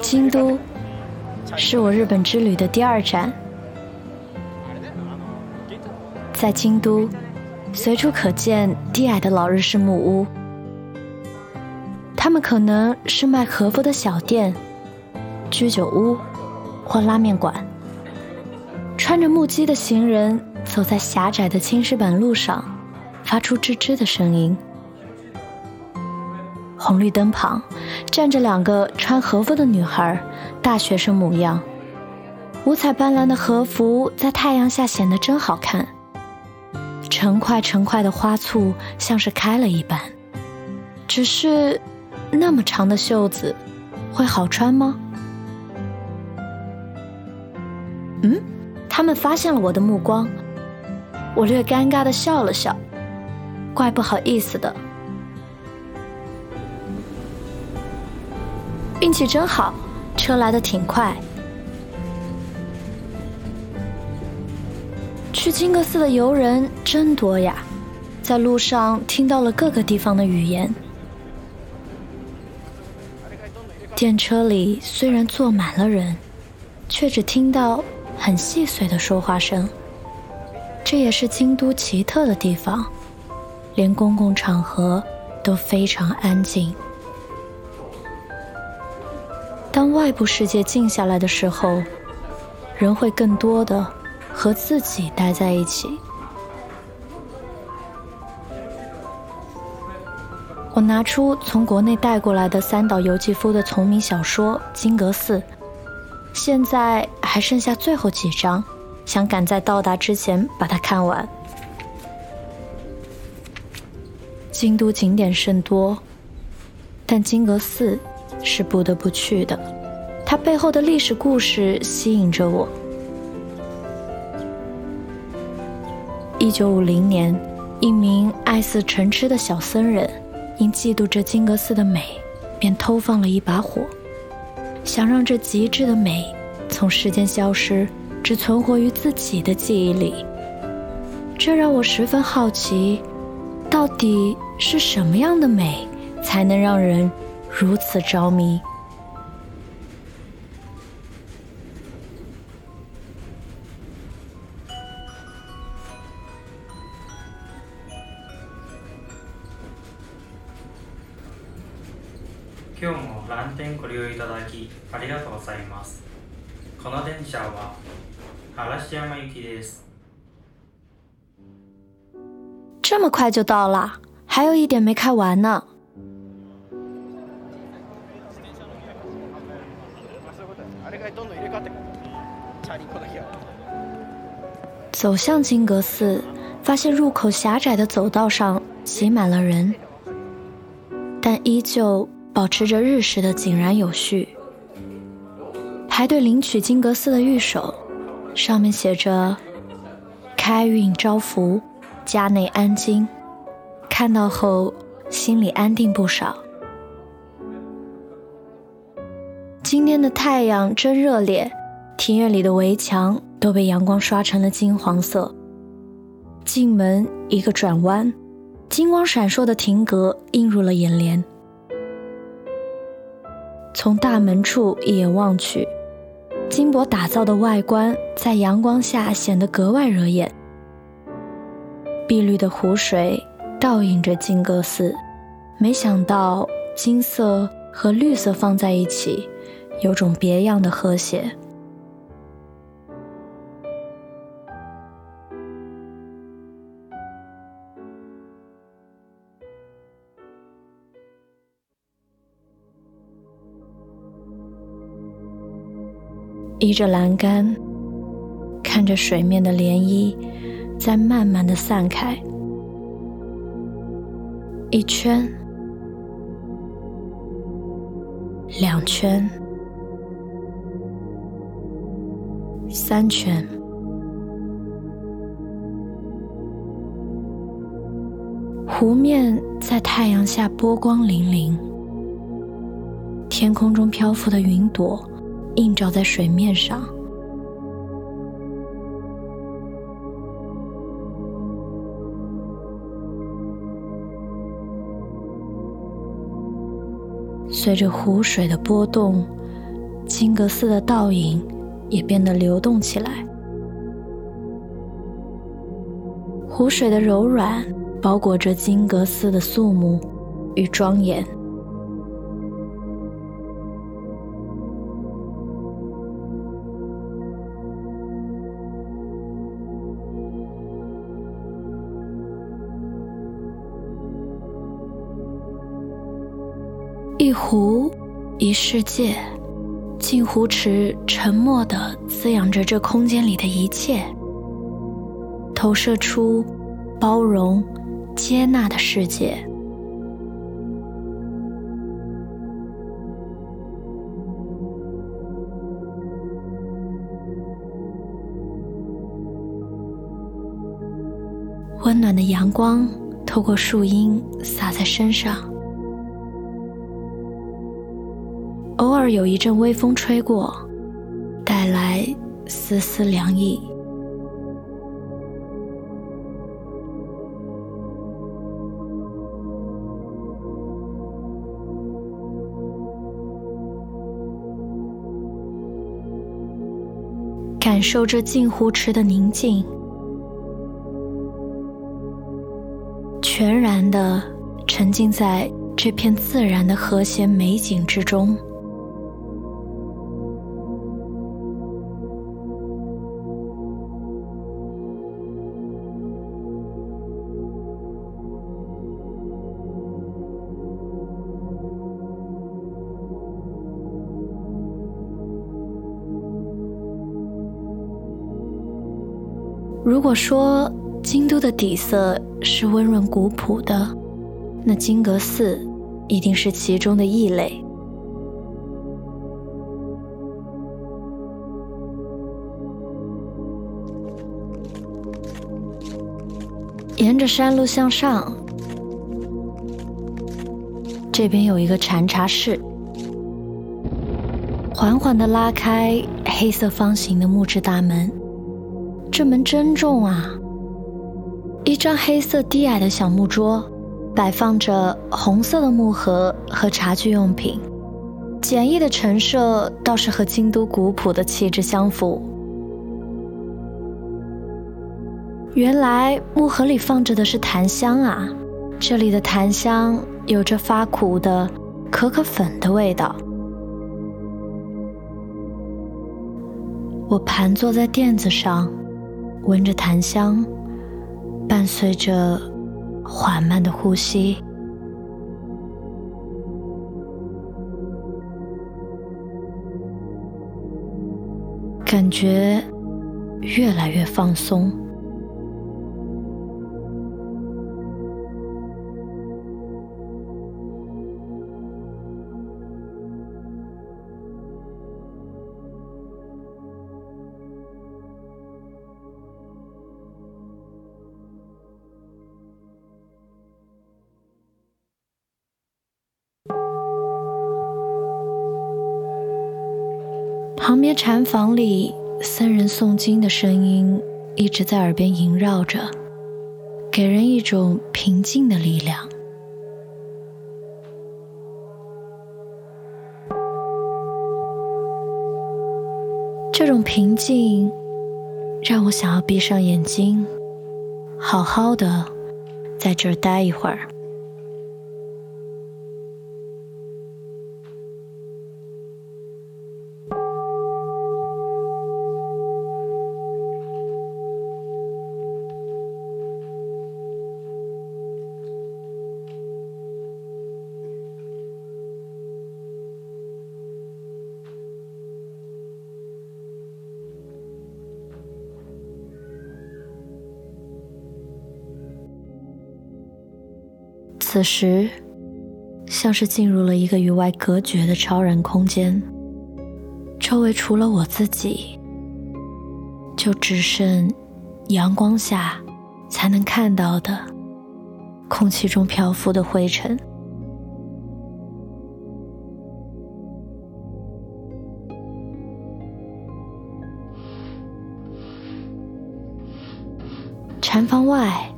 京都是我日本之旅的第二站，在京都，随处可见低矮的老日式木屋，他们可能是卖和服的小店、居酒屋或拉面馆。穿着木屐的行人走在狭窄的青石板路上，发出吱吱的声音。红绿灯旁站着两个穿和服的女孩，大学生模样。五彩斑斓的和服在太阳下显得真好看。成块成块的花簇像是开了一般。只是，那么长的袖子，会好穿吗？嗯，他们发现了我的目光。我略尴尬的笑了笑，怪不好意思的。运气真好，车来的挺快。去金阁寺的游人真多呀，在路上听到了各个地方的语言。电车里虽然坐满了人，却只听到很细碎的说话声。这也是京都奇特的地方，连公共场合都非常安静。当外部世界静下来的时候，人会更多的和自己待在一起。我拿出从国内带过来的三岛由纪夫的同名小说《金阁寺》，现在还剩下最后几章，想赶在到达之前把它看完。京都景点甚多，但金阁寺。是不得不去的，它背后的历史故事吸引着我。一九五零年，一名爱似城痴的小僧人，因嫉妒这金阁寺的美，便偷放了一把火，想让这极致的美从世间消失，只存活于自己的记忆里。这让我十分好奇，到底是什么样的美，才能让人？如此着迷。今日も蓝天ご利用いただきありがとうございます。この電車は嵐山行きです。这么快就到了，还有一点没开完呢。 走向金阁寺，发现入口狭窄的走道上挤满了人，但依旧保持着日式的井然有序。排队领取金阁寺的御守，上面写着“开运招福，家内安金”。看到后，心里安定不少。今天的太阳真热烈，庭院里的围墙都被阳光刷成了金黄色。进门一个转弯，金光闪烁的亭阁映入了眼帘。从大门处一眼望去，金箔打造的外观在阳光下显得格外惹眼。碧绿的湖水倒映着金阁寺，没想到金色和绿色放在一起。有种别样的和谐。依着栏杆，看着水面的涟漪在慢慢的散开，一圈，两圈。三圈，湖面在太阳下波光粼粼，天空中漂浮的云朵映照在水面上。随着湖水的波动，金阁寺的倒影也变得流动起来。湖水的柔软包裹着金阁寺的肃穆与庄严。一湖，一世界，镜湖池沉默地滋养着这空间里的一切，投射出包容、接纳的世界。温暖的阳光透过树荫洒在身上。尔有一阵微风吹过，带来丝丝凉意。感受这镜湖池的宁静，全然的沉浸在这片自然的和谐美景之中。如果说京都的底色是温润古朴的，那金阁寺一定是其中的异类。沿着山路向上，这边有一个禅茶室，缓缓的拉开黑色方形的木质大门。这门真重啊！一张黑色低矮的小木桌，摆放着红色的木盒和茶具用品，简易的陈设倒是和京都古朴的气质相符。原来木盒里放着的是檀香啊！这里的檀香有着发苦的可可粉的味道。我盘坐在垫子上。闻着檀香，伴随着缓慢的呼吸，感觉越来越放松。旁边禅房里，僧人诵经的声音一直在耳边萦绕着，给人一种平静的力量。这种平静让我想要闭上眼睛，好好的在这儿待一会儿。此时，像是进入了一个与外隔绝的超然空间，周围除了我自己，就只剩阳光下才能看到的空气中漂浮的灰尘。禅房外。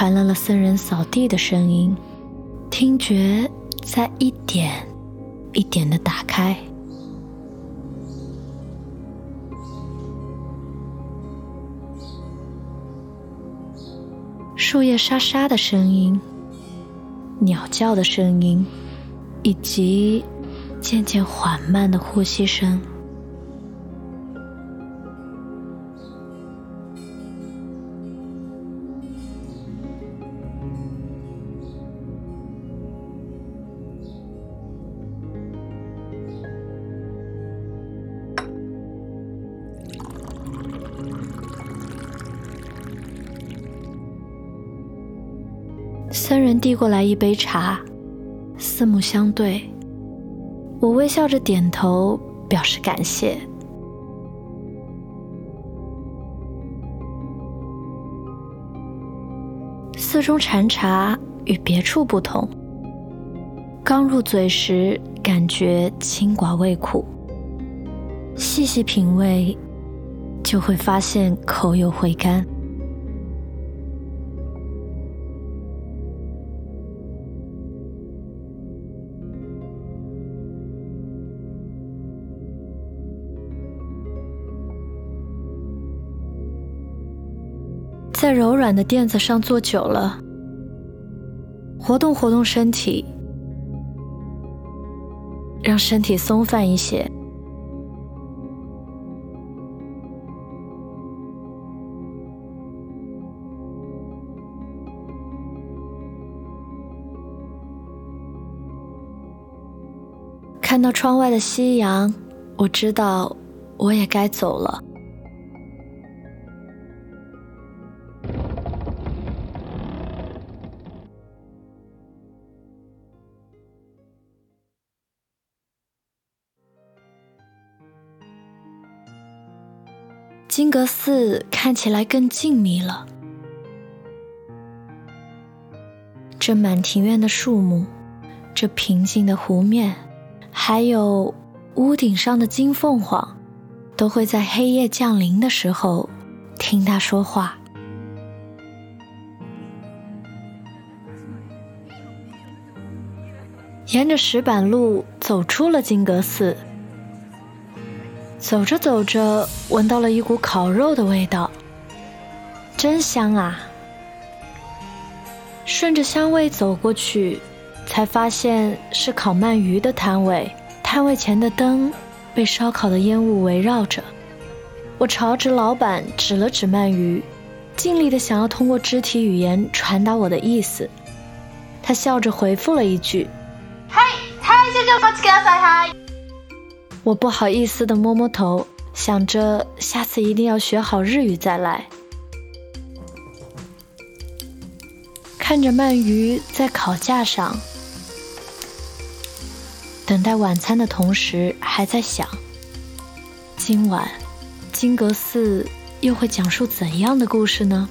传来了僧人扫地的声音听觉在一点一点的打开。树叶沙沙的声音鸟叫的声音以及渐渐缓慢的呼吸声。人递过来一杯茶，四目相对，我微笑着点头表示感谢。寺中禅茶与别处不同，刚入嘴时感觉清寡味苦，细细品味，就会发现口有回甘。在柔软的垫子上坐久了，活动活动身体，让身体松泛一些。看到窗外的夕阳，我知道我也该走了。金阁寺看起来更静谧了。这满庭院的树木，这平静的湖面，还有屋顶上的金凤凰，都会在黑夜降临的时候听他说话。沿着石板路走出了金阁寺。走着走着，闻到了一股烤肉的味道，真香啊！顺着香味走过去，才发现是烤鳗鱼的摊位。摊位前的灯被烧烤的烟雾围绕着。我朝着老板指了指鳗鱼，尽力的想要通过肢体语言传达我的意思。他笑着回复了一句：“嗨，嗨，先生，快起来，嗨！”我不好意思的摸摸头，想着下次一定要学好日语再来。看着鳗鱼在烤架上，等待晚餐的同时，还在想：今晚金阁寺又会讲述怎样的故事呢？